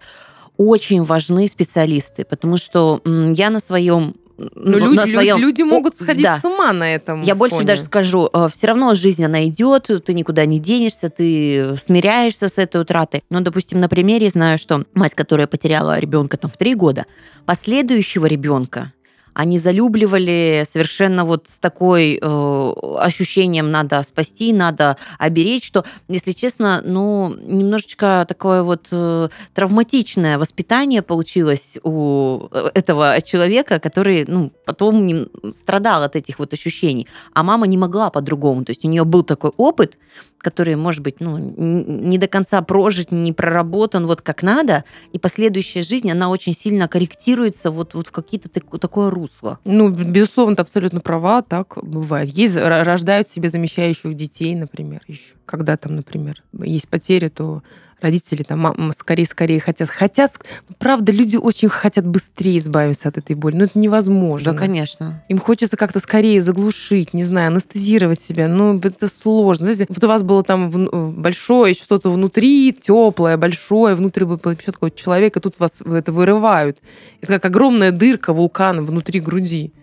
S1: очень важны специалисты, потому что я на своем
S2: Но
S1: ну,
S2: люди,
S1: своем
S2: люди могут сходить
S1: да.
S2: с ума на этом.
S1: Я больше
S2: фоне.
S1: даже скажу, все равно жизнь, она идет, ты никуда не денешься, ты смиряешься с этой утратой. Но, допустим, на примере знаю, что мать, которая потеряла ребенка там в три года, последующего ребенка они залюбливали совершенно вот с такой э, ощущением надо спасти, надо оберечь, что, если честно, ну, немножечко такое вот э, травматичное воспитание получилось у э, этого человека, который, ну, потом нем- страдал от этих вот ощущений. А мама не могла по-другому. То есть у нее был такой опыт, который, может быть, ну, не до конца прожит, не проработан вот как надо, и последующая жизнь, она очень сильно корректируется вот, вот в какие-то так- такое русло.
S2: Ну, безусловно, ты абсолютно права, так бывает. Есть, рождают себе замещающих детей, например, еще. Когда там, например, есть потери, то родители там скорее-скорее хотят. Хотят, ну, правда, люди очень хотят быстрее избавиться от этой боли, но это невозможно.
S1: Да, конечно.
S2: Им хочется как-то скорее заглушить, не знаю, анестезировать себя. Ну, это сложно. Знаете, вот у вас было там большое что-то внутри, теплое, большое, внутри был еще такой человек, и тут вас это вырывают. Это как огромная дырка вулкана внутри груди.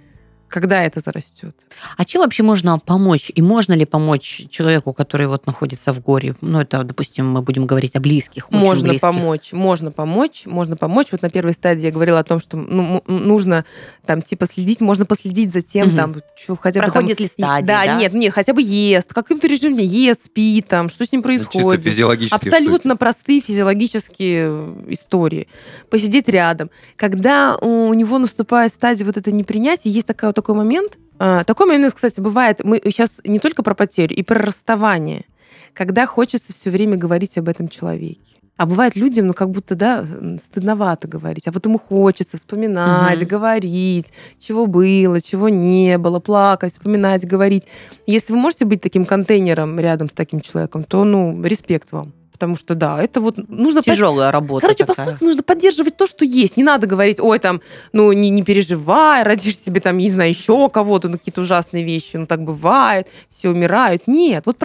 S2: Когда это зарастет?
S1: А чем вообще можно помочь? И можно ли помочь человеку, который вот находится в горе? Ну, это, допустим, мы будем говорить о близких. очень
S2: можно
S1: близких.
S2: помочь, можно помочь, можно помочь. Вот на первой стадии я говорила о том, что ну, нужно там типа следить, можно последить за тем,
S1: Мгм.
S2: там, что хотя бы там-
S1: Проходит ли стадии, да?
S2: нет, нет, хотя бы ест, каким-то режиме ест, спит, там, что с ним
S3: Ну, чисто
S2: происходит. Абсолютно
S3: штуки.
S2: простые физиологические э, истории. Посидеть рядом. Когда у него наступает стадия вот это непринятие, есть такой, такой момент. а, Такой момент, кстати, бывает. Мы сейчас не только про потерю, и про расставание. Когда хочется все время говорить об этом человеке. А бывает людям, ну, как будто, да, стыдновато говорить. А вот ему хочется вспоминать,
S1: Мгм.
S2: говорить, чего было, чего не было, плакать, вспоминать, говорить. Если вы можете быть таким контейнером рядом с таким человеком, то, ну, респект вам. Потому что, да, это вот нужно... под-
S1: Тяжелая работа
S2: Короче, по
S1: такая.
S2: сути, нужно поддерживать то, что есть. Не надо говорить, ой, там, ну, не, не переживай, родишь себе там, не знаю, еще кого-то, ну, какие-то ужасные вещи, ну, так бывает, все умирают. Нет, вот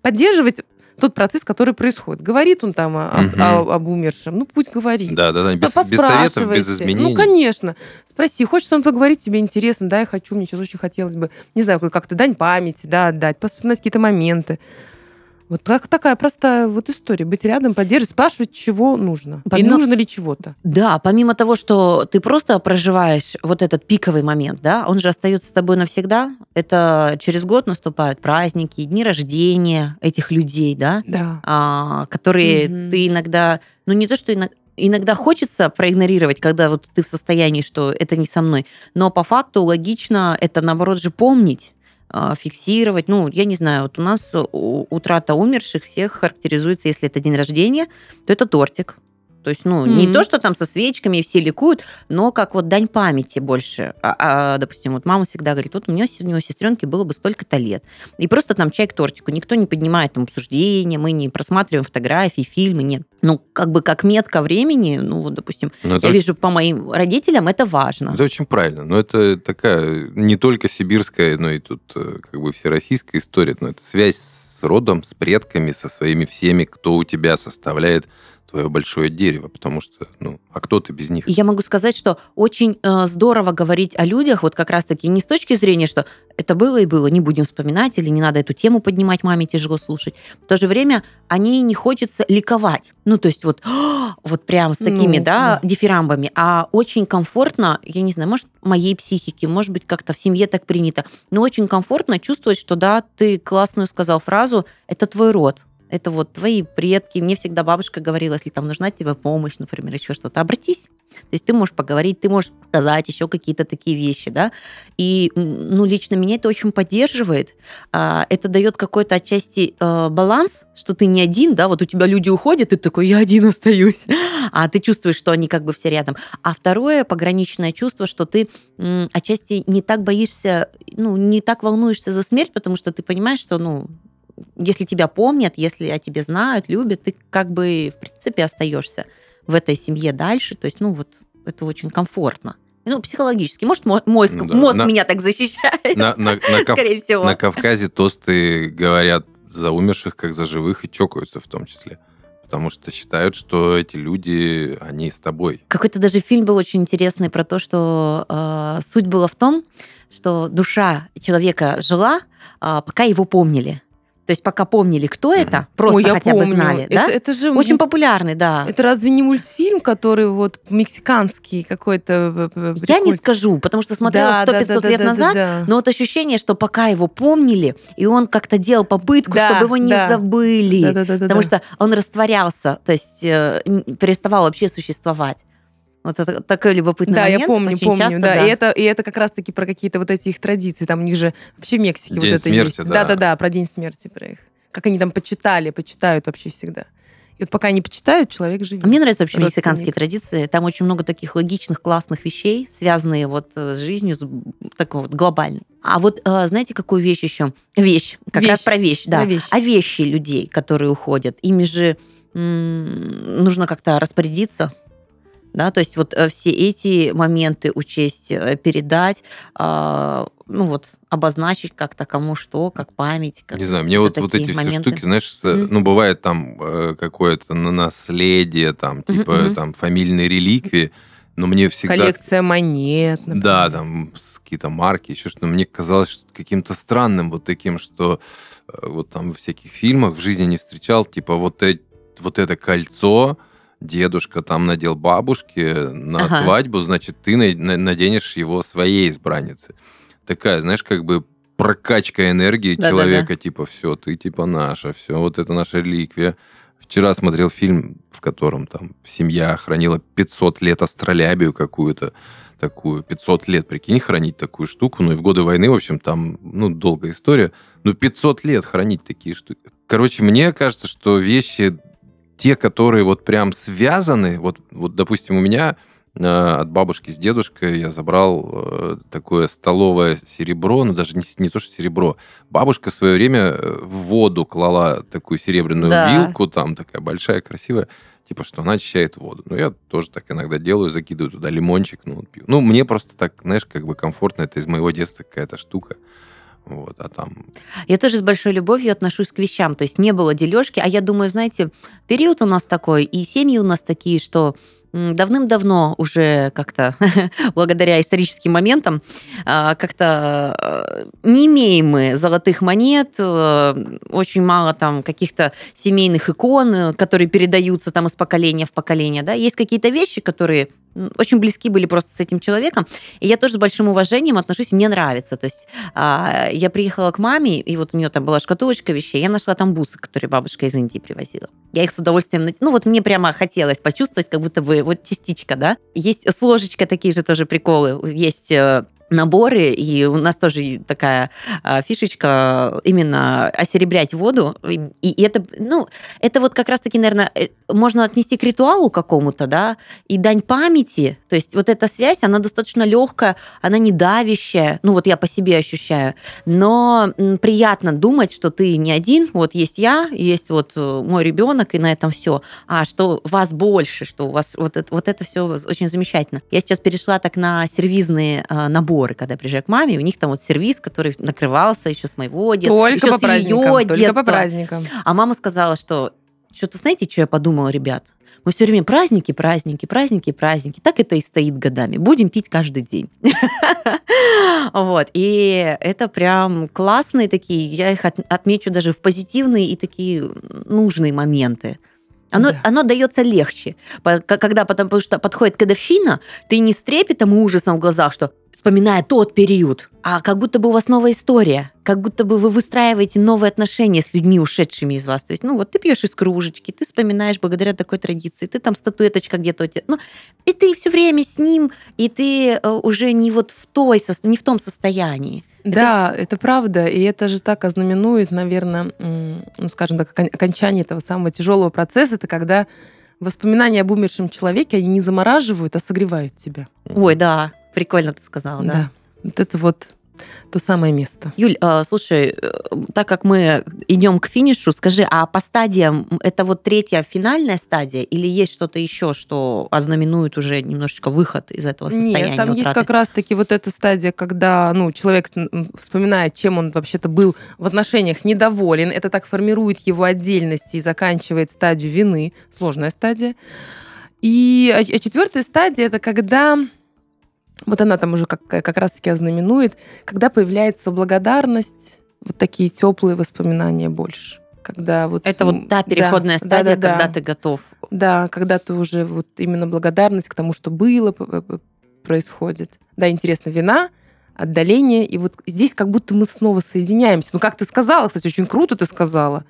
S2: поддерживать тот процесс, который происходит. Говорит он там о- о-
S3: Мгм.
S2: о- об умершем, ну, пусть говорит.
S3: Да, да, да, без, без советов, без
S2: поспрашивайте.
S3: изменений.
S2: Ну, конечно. Спроси, хочется он поговорить, тебе интересно, да, я хочу, мне сейчас очень хотелось бы, не знаю, как-то дань памяти, да, отдать, вспоминать какие-то моменты. Вот как такая простая вот история. Быть рядом, поддерживать, спрашивать, чего нужно. И
S1: Помимо-
S2: нужно ли чего-то.
S1: Да, помимо того, что ты просто проживаешь вот этот пиковый момент, да, он же остается с тобой навсегда. Это через год наступают праздники, дни рождения этих людей, да,
S2: Да.
S1: а, которые
S2: Мгм.
S1: ты иногда, ну не то, что иногда, иногда хочется проигнорировать, когда вот ты в состоянии, что это не со мной, но по факту логично это наоборот же помнить фиксировать. Ну, я не знаю, вот у нас у- утрата умерших всех характеризуется, если это день рождения, то это тортик. То есть, ну, не
S2: Мгм.
S1: то, что там со свечками все ликуют, но как вот дань памяти больше. А, а, допустим, вот мама всегда говорит, вот у меня у него сестренке было бы столько-то лет. И просто там чай к тортику. Никто не поднимает там обсуждения, мы не просматриваем фотографии, фильмы, нет. Ну, как бы как метка времени, ну, вот, допустим,
S3: Но это,
S1: я вижу по моим родителям, это важно.
S3: это очень правильно. Но это такая не только сибирская, но и тут э, как бы всероссийская история. Но это связь с родом, с предками, со своими всеми, кто у тебя составляет твое большое дерево. Потому что, ну, а кто ты без них?
S1: И я могу сказать, что очень э, здорово говорить о людях, вот как раз-таки не с точки зрения, что это было и было, не будем вспоминать, или не надо эту тему поднимать, маме тяжело слушать. В то же время о ней не хочется ликовать. Ну, то есть вот, вот прям с такими,
S2: Ну,
S1: да,
S2: да.
S1: дифирамбами. А очень комфортно, я не знаю, может, моей психике, может быть, как-то в семье так принято, но очень комфортно чувствовать, что да, ты классную сказал фразу, это твой род, это вот твои предки. Мне всегда бабушка говорила, если там нужна тебе помощь, например, еще что-то, обратись. То есть ты можешь поговорить, ты можешь сказать еще какие-то такие вещи, да. И, ну, лично меня это очень поддерживает. А, это дает какой-то отчасти э, баланс, что ты не один, да, вот у тебя люди уходят, и ты такой, я один остаюсь. А ты чувствуешь, что они как бы все рядом. А второе пограничное чувство, что ты отчасти не так боишься, ну, не так волнуешься за смерть, потому что ты понимаешь, что, ну, если тебя помнят, если о тебе знают, любят, ты как бы, в принципе, остаешься в этой семье дальше. То есть, ну, вот это очень комфортно. Ну, психологически. Может, мозг, ну, да. мозг на, меня так защищает, на, на, на скорее всего.
S3: На Кавказе тосты говорят за умерших, как за живых, и чокаются в том числе. Потому что считают, что эти люди, они с тобой.
S1: Какой-то даже фильм был очень интересный про то, что э, суть была в том, что душа человека жила, э, пока его помнили. То есть пока помнили, кто это, просто Ой, хотя помню. бы знали. Это, да? это же очень популярный, да.
S2: Это разве не мультфильм, который вот мексиканский какой-то?
S1: Приходит? Э, Я не скажу, потому что смотрела да, 100-500 да, да, лет да, назад, да, да. но вот ощущение, что пока его помнили, и он как-то делал попытку, да, чтобы его не да. забыли, да, да, да, потому да. что он растворялся, то есть э, переставал вообще существовать. Вот это такой любопытный
S2: да,
S1: момент.
S2: Да, я помню, Очень помню. Часто, да. да. И, это, и это как раз-таки про какие-то вот эти их традиции. Там у них же вообще в Мексике
S3: День
S2: вот это
S3: смерти,
S2: есть.
S3: Да.
S2: Да-да-да, про День смерти, про их. Как они там почитали, почитают вообще всегда. И вот пока они почитают, человек живет.
S1: Мне нравятся вообще мексиканские традиции. Там очень много таких логичных, классных вещей, связанные вот э, с жизнью, с такой вот глобальной. А вот э, знаете, какую вещь еще? Вещь. Как вещь. раз про вещь, да. Про вещь. А вещи людей, которые уходят, ими же нужно как-то распорядиться, да, то есть вот э, все эти моменты учесть, э, передать, а, ну вот обозначить как-то кому что, как память. Как
S3: не знаю, мне вот, вот эти моменты. все штуки, знаешь, mm-hmm. ну бывает там э, какое-то наследие, там типа mm-hmm. там фамильные реликвии, но мне всегда...
S2: Коллекция монет.
S3: Например. Да, там какие-то марки, еще что-то. Мне казалось каким-то странным вот таким, что вот там в всяких фильмах в жизни не встречал, типа вот, э, вот это кольцо, дедушка там надел бабушке на ага. свадьбу, значит, ты наденешь его своей избраннице. Такая, знаешь, как бы прокачка энергии да, человека, да, да. типа, все, ты типа наша, все, вот это наша реликвия. Вчера смотрел фильм, в котором там семья хранила 500 лет астролябию какую-то, такую, 500 лет, прикинь, хранить такую штуку, ну и в годы войны, в общем, там, ну, долгая история, ну, 500 лет хранить такие штуки. Короче, мне кажется, что вещи те, которые вот прям связаны, вот, вот допустим, у меня э, от бабушки с дедушкой я забрал э, такое столовое серебро, ну даже не, не то, что серебро. Бабушка в свое время э, в воду клала такую серебряную да. вилку, там такая большая, красивая, типа, что она очищает воду. Ну, я тоже так иногда делаю, закидываю туда лимончик, ну, вот пью. Ну, мне просто так, знаешь, как бы комфортно, это из моего детства какая-то штука. Вот, а там...
S1: Я тоже с большой любовью отношусь к вещам. То есть не было дележки. А я думаю, знаете, период у нас такой, и семьи у нас такие, что давным-давно уже как-то, благодаря историческим моментам, а, как-то э, не имеем мы золотых монет, э, очень мало там каких-то семейных икон, э, которые передаются там из поколения в поколение. Да? Есть какие-то вещи, которые очень близки были просто с этим человеком. И я тоже с большим уважением отношусь, мне нравится. То есть а, я приехала к маме, и вот у нее там была шкатулочка вещей, я нашла там бусы, которые бабушка из Индии привозила. Я их с удовольствием... Ну вот мне прямо хотелось почувствовать, как будто бы вот частичка, да. Есть с ложечкой такие же тоже приколы. Есть э, наборы, и у нас тоже такая а, фишечка именно осеребрять воду. И, и это, ну, это вот как раз-таки, наверное, э, можно отнести к ритуалу какому-то, да, и дань памяти. То есть вот эта связь, она достаточно легкая, она не давящая. Ну, вот я по себе ощущаю. Но приятно думать, что ты не один, вот есть я, есть вот э, мой ребенок, и на этом все. А что вас больше, что у вас вот это, вот это все очень замечательно. Я сейчас перешла так на сервизные а, наборы наборы, когда я приезжаю к маме, у них там вот сервис, который накрывался еще с моего детства.
S2: Только
S1: еще
S2: по праздникам. Только детства. по праздникам.
S1: А мама сказала, что что-то, знаете, что я подумала, ребят? Мы все время праздники, праздники, праздники, праздники. Так это и стоит годами. Будем пить каждый день. Вот. И это прям классные такие, я их отмечу даже в позитивные и такие нужные моменты. Оно,
S2: Да.
S1: оно дается легче. Когда потому что подходит годовщина, ты не с трепетом и ужасом в глазах, что вспоминая тот период, а как будто бы у вас новая история, как будто бы вы выстраиваете новые отношения с людьми, ушедшими из вас. То есть, ну вот ты пьешь из кружечки, ты вспоминаешь благодаря такой традиции, ты там статуэточка где-то у тебя. Ну, и ты все время с ним, и ты э, уже не вот в той, не в том состоянии.
S2: Да, это правда, и это же так ознаменует, наверное, ну, скажем так, окон- окончание этого самого тяжелого процесса, это когда воспоминания об умершем человеке, они не замораживают, а согревают тебя.
S1: Ой, да, прикольно ты сказала, да.
S2: Да. Вот это вот то самое место.
S1: Юль, а, слушай, э, так как мы идем к финишу, скажи, а по стадиям это вот третья финальная стадия или есть что-то еще, что ознаменует уже немножечко выход из этого состояния
S2: Нет, там есть
S1: утраты?
S2: как раз-таки вот эта стадия, когда ну, человек вспоминает, чем он вообще-то был в отношениях недоволен. Это так формирует его отдельность и заканчивает стадию вины. Сложная стадия. И а, а четвертая стадия это когда вот она там уже как, как раз-таки ознаменует, когда появляется благодарность, вот такие теплые воспоминания больше. Когда вот,
S1: Это вот та
S2: да,
S1: переходная
S2: да,
S1: стадия,
S2: да, да.
S1: когда ты готов.
S2: Да, когда ты уже вот именно благодарность к тому, что было, происходит. Да, интересно, вина, отдаление, и вот здесь как будто мы снова соединяемся. Ну, как ты сказала, кстати, очень круто ты сказала,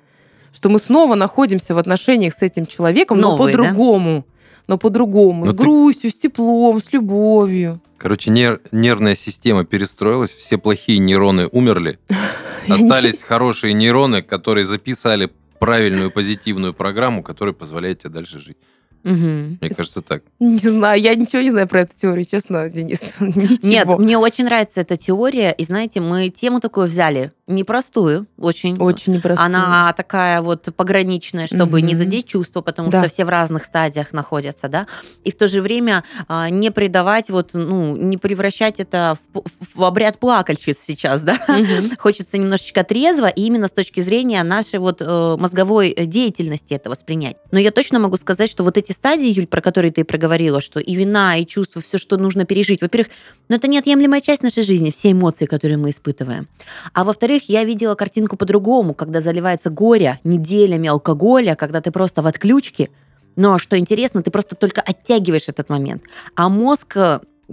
S2: что мы снова находимся в отношениях с этим человеком, но
S1: Новые, да?
S2: по-другому. Но по-другому,
S3: Но
S2: с
S3: ты-
S2: грустью, с теплом, с любовью.
S3: Короче, нер- нервная система перестроилась, все плохие нейроны умерли, остались хорошие нейроны, которые записали правильную позитивную программу, которая позволяет тебе дальше жить.
S1: Мгм.
S3: Мне кажется, так.
S2: Не знаю, я ничего не знаю про эту теорию, честно, Денис. Ничего.
S1: Нет, мне очень нравится эта теория, и знаете, мы тему такую взяли, непростую, очень.
S2: Очень непросто.
S1: Она такая вот пограничная, чтобы не
S2: Мгм.
S1: задеть чувства, потому
S2: Да.
S1: что все в разных стадиях находятся, да, и в то же время а, не придавать вот, ну, не превращать это в, в обряд плакальщиц сейчас, да.
S2: Мгм.
S1: Хочется немножечко трезво, и именно с точки зрения нашей вот э, мозговой э, деятельности это воспринять. Но я точно могу сказать, что вот эти стадии, Юль, про которые ты проговорила, что и вина, и чувства, все, что нужно пережить, во-первых, ну, это неотъемлемая часть нашей жизни, все эмоции, которые мы испытываем. А во-вторых, я видела картинку по-другому, когда заливается горе неделями алкоголя, когда ты просто в отключке, но что интересно, ты просто только оттягиваешь этот момент. А мозг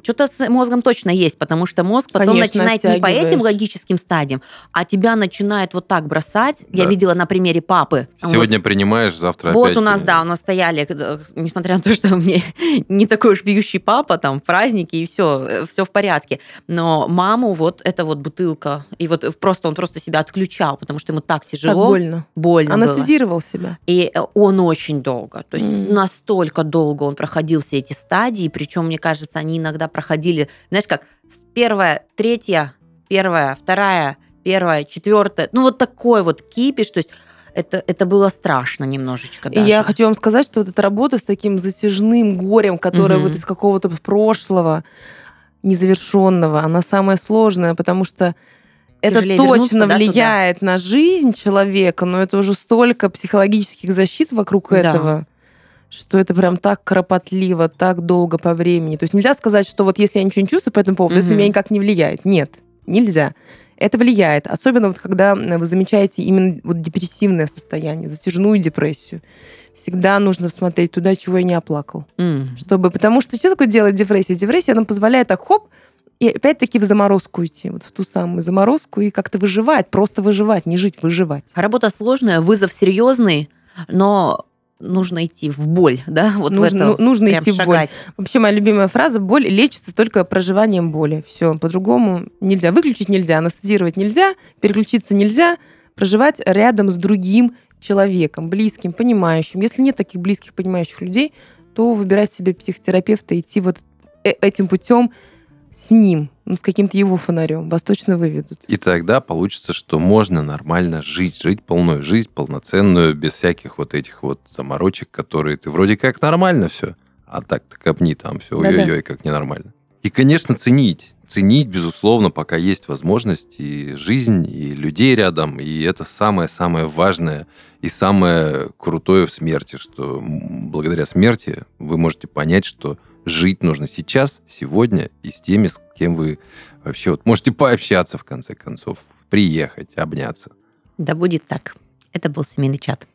S1: что-то с мозгом точно есть, потому что мозг потом
S2: Конечно,
S1: начинает не по этим логическим стадиям, а тебя начинает вот так бросать. Я
S3: Да.
S1: видела на примере папы.
S3: Сегодня принимаешь, завтра
S1: вот
S3: опять.
S1: у нас, да, у нас стояли, э, несмотря на то, что мне не такой уж бьющий папа, там, праздники, и все, все в порядке. Но маму вот это вот бутылка, и вот просто он просто себя отключал, потому что ему так
S2: Так
S1: тяжело,
S2: больно.
S1: больно было.
S2: Анестезировал себя.
S1: И э, он очень долго, то есть
S2: М.
S1: настолько долго он проходил все эти стадии, причем, мне кажется, они иногда проходили, знаешь, как первая, третья, первая, вторая, первая, четвертая, ну вот такой вот кипиш, то есть это, это было страшно немножечко
S2: И
S1: даже.
S2: я хочу вам сказать, что вот эта работа с таким затяжным горем, которое
S1: Мгм.
S2: вот из какого-то прошлого незавершенного, она самая сложная, потому что это
S1: Тяжелее
S2: точно
S1: да, туда?
S2: влияет на жизнь человека, но это уже столько психологических защит вокруг
S1: Да.
S2: этого, что это прям так кропотливо, так долго по времени. То есть нельзя сказать, что вот если я ничего не чувствую по этому поводу, это на меня никак не влияет. Нет, нельзя. Это влияет, особенно вот когда вы замечаете именно вот депрессивное состояние, затяжную депрессию. Всегда нужно смотреть туда, чего я не оплакал.
S1: М.
S2: Чтобы, потому что что такое делает депрессия? Депрессия нам позволяет так хоп, и опять-таки в заморозку идти, вот в ту самую заморозку и как-то выживать, просто выживать, не жить, выживать.
S1: Работа сложная, вызов серьезный, но нужно идти в боль, да, вот
S2: нужно
S1: в это
S2: ну, нужно идти в боль.
S1: шагать.
S2: Вообще моя любимая фраза «боль лечится только проживанием боли». Все, по-другому нельзя. Выключить нельзя, анестезировать нельзя, переключиться нельзя, проживать рядом с другим человеком, близким, понимающим. Если нет таких близких, понимающих людей, то выбирать себе психотерапевта идти вот э- этим путем с ним, ну, с каким-то его фонарем. Вас точно выведут.
S3: И тогда получится, что можно нормально жить, жить полную жизнь, полноценную, без всяких вот этих вот заморочек, которые ты вроде как нормально все, а так-то копни там все, ой-ой-ой, как ненормально. И, конечно, ценить. Ценить, безусловно, пока есть возможность, и жизнь, и людей рядом, и это самое-самое важное и самое крутое в смерти, что благодаря смерти вы можете понять, что жить нужно сейчас, сегодня, и с теми, с кем вы вообще вот можете пообщаться, в конце концов, приехать, обняться.
S1: Да будет так. Это был семейный чат.